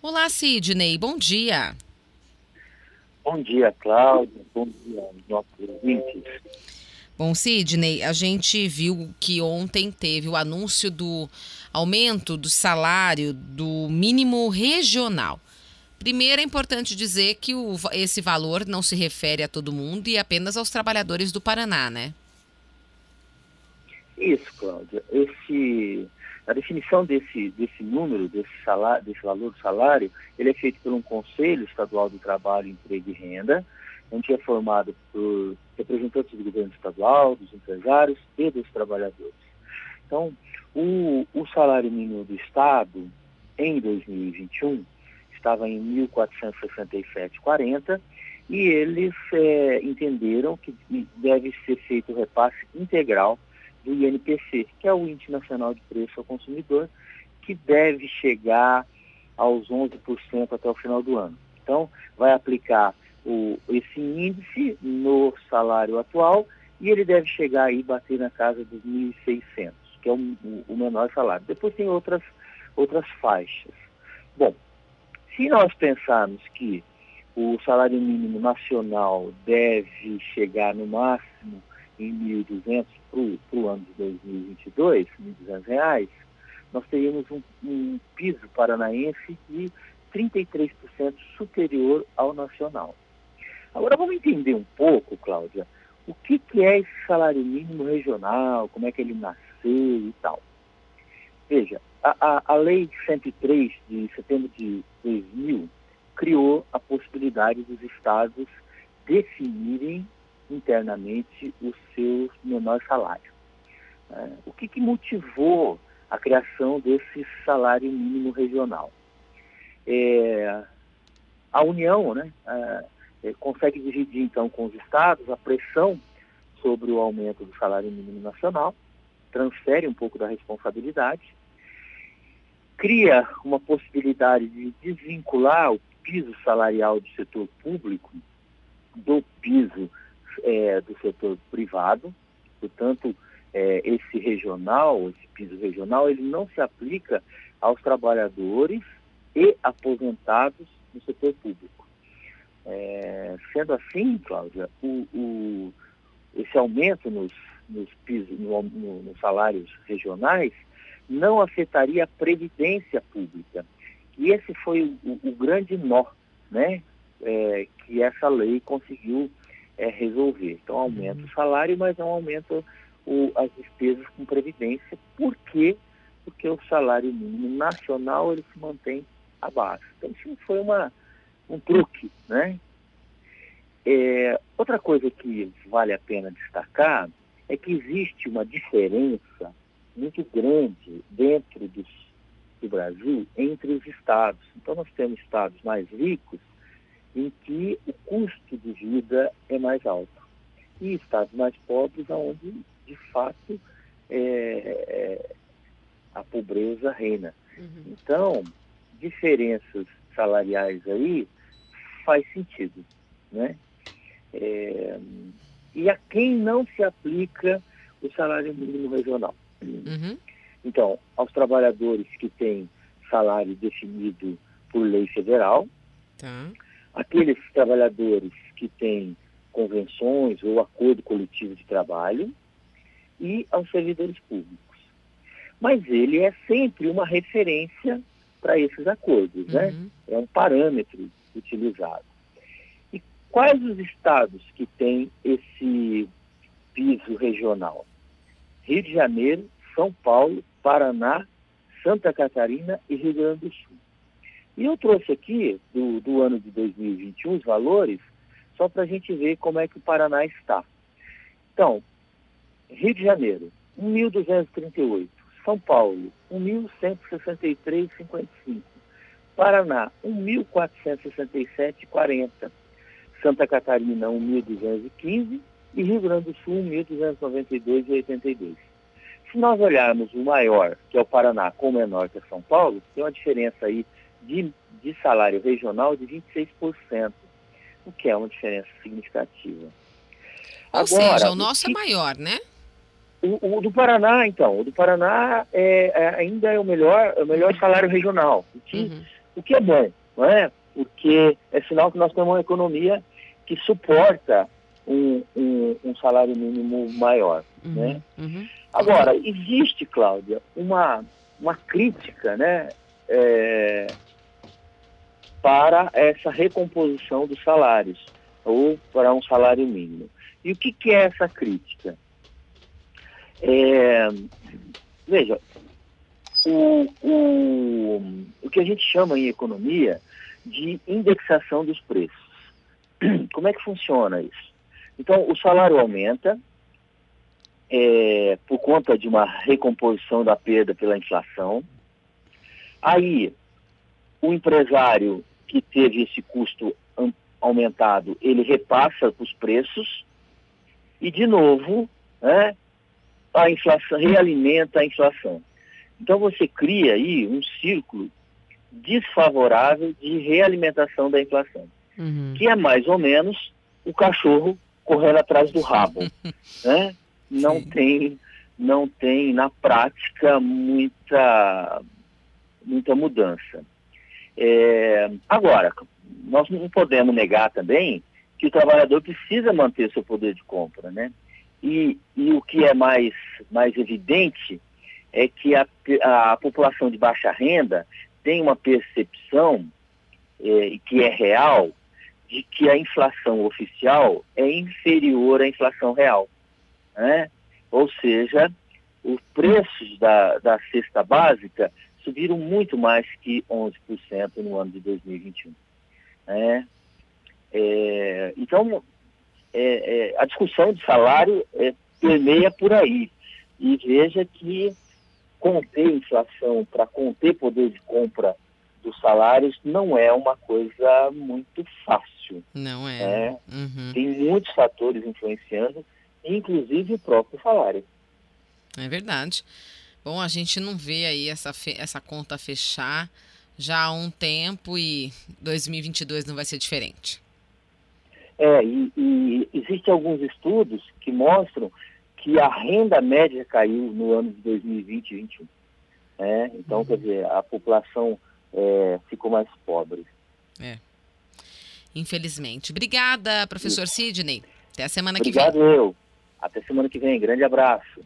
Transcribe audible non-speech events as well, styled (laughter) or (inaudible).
Olá, Sidney, bom dia. Bom dia, Cláudio. Bom dia aos nossos ouvintes. Bom, Sidney, a gente viu que ontem teve o anúncio do aumento do salário do mínimo regional. Primeiro, é importante dizer que o, esse valor não se refere a todo mundo e apenas aos trabalhadores do Paraná, né? Isso, Cláudia. Esse, a definição desse, desse número, desse, salário, desse valor do salário, ele é feito por um Conselho Estadual do Trabalho, Emprego e Renda, onde é formado por representantes do governo estadual, dos empresários e dos trabalhadores. Então, o, o salário mínimo do Estado, em 2021, estava em 1.467,40 e eles é, entenderam que deve ser feito o repasse integral do INPC, que é o Índice Nacional de Preço ao Consumidor, que deve chegar aos 11% até o final do ano. Então, vai aplicar o, esse índice no salário atual e ele deve chegar aí, bater na casa dos 1.600, que é o, o menor salário. Depois tem outras, outras faixas. Bom, se nós pensarmos que o salário mínimo nacional deve chegar no máximo em 1.200 para o ano de 2022, R$ 1.200, nós teríamos um, um piso paranaense de 33% superior ao nacional. Agora vamos entender um pouco, Cláudia, o que, que é esse salário mínimo regional, como é que ele nasceu e tal. Veja, a, a, a Lei 103 de setembro de 2000 criou a possibilidade dos estados definirem internamente o seu menor salário. É, o que, que, motivou a criação desse salário mínimo regional? É, a União né, é, é, consegue dividir, então, com os estados a pressão sobre o aumento do salário mínimo nacional, transfere um pouco da responsabilidade, cria uma possibilidade de desvincular o piso salarial do setor público do piso é, do setor privado, portanto, é, esse regional, esse piso regional, ele não se aplica aos trabalhadores e aposentados do setor público. É, sendo assim, Cláudia, o, o, esse aumento nos, nos, no, no, nos salários regionais não afetaria a previdência pública. E esse foi o, o grande nó né, é, que essa lei conseguiu é, resolver. Então aumenta uhum. o salário, mas não aumenta o, as despesas com previdência. Por quê? Porque o salário mínimo nacional ele se mantém abaixo. Então isso foi uma, um truque, né? É, outra coisa que vale a pena destacar é que existe uma diferença muito grande dentro dos, do Brasil entre os estados. Então nós temos estados mais ricos em que o custo de vida é mais alto. E estados mais pobres, onde, de fato, é, é, a pobreza reina. Uhum. Então, diferenças salariais aí faz sentido, né? É, e a quem não se aplica o salário mínimo regional? Uhum. Então, aos trabalhadores que têm salário definido por lei federal, tá aqueles trabalhadores que têm convenções ou acordo coletivo de trabalho e aos servidores públicos. Mas ele é sempre uma referência para esses acordos, né? uhum. né? É um parâmetro utilizado. E quais os estados que têm esse piso regional? Rio de Janeiro, São Paulo, Paraná, Santa Catarina e Rio Grande do Sul. E eu trouxe aqui, do, do ano de 2021, os valores, só para a gente ver como é que o Paraná está. Então, Rio de Janeiro, 1.238. São Paulo, 1.163,55. Paraná, 1.467,40. Santa Catarina, 1.215. E Rio Grande do Sul, 1.292,82. Se nós olharmos o maior, que é o Paraná, com o menor, que é São Paulo, tem uma diferença aí de, de salário regional de 26%, o que é uma diferença significativa. Ou Agora, seja, o nosso é que, é maior, né? O, o, do Paraná, então, o do Paraná é, é, ainda é o melhor, é o melhor salário regional. O que, uhum. o que é bom, não é? Porque é sinal que nós temos uma economia que suporta um, um, um salário mínimo maior, uhum, né? Uhum. Agora, existe, Cláudia, uma, uma crítica, né, é, para essa recomposição dos salários, ou para um salário mínimo. E o que, que é essa crítica? É, veja, o, o, o que a gente chama em economia de indexação dos preços. (clears throat) Como é que funciona isso? Então, o salário aumenta é, por conta de uma recomposição da perda pela inflação. Aí, o empresário que teve esse custo aumentado, ele repassa os preços e, de novo, né, a inflação realimenta a inflação. Então você cria aí um círculo desfavorável de realimentação da inflação, uhum. que é mais ou menos o cachorro correndo atrás do rabo, (laughs) né? Não Sim. tem, não tem na prática muita, muita mudança. É, agora, nós não podemos negar também que o trabalhador precisa manter seu poder de compra, né? E, e o que é mais, mais evidente é que a, a população de baixa renda tem uma percepção é, que é real de que a inflação oficial é inferior à inflação real. Né? Ou seja, os preços da, da cesta básica subiram muito mais que 11% no ano de 2021. Né? É, então, é, é, a discussão de salário é, permeia por aí. E veja que conter inflação para conter poder de compra dos salários não é uma coisa muito fácil. Não é. Né? Uhum. Tem muitos fatores influenciando, inclusive o próprio salário. É verdade. Bom, a gente não vê aí essa, essa conta fechar já há um tempo e 2022 não vai ser diferente. É, e, e existem alguns estudos que mostram que a renda média caiu no ano de 2020 e 2021. Né? Então, uhum. quer dizer, a população é, ficou mais pobre. É. Infelizmente. Obrigada, professor Isso. Sidney. Até a semana Obrigado que vem. Obrigado eu. Até semana que vem. Grande abraço.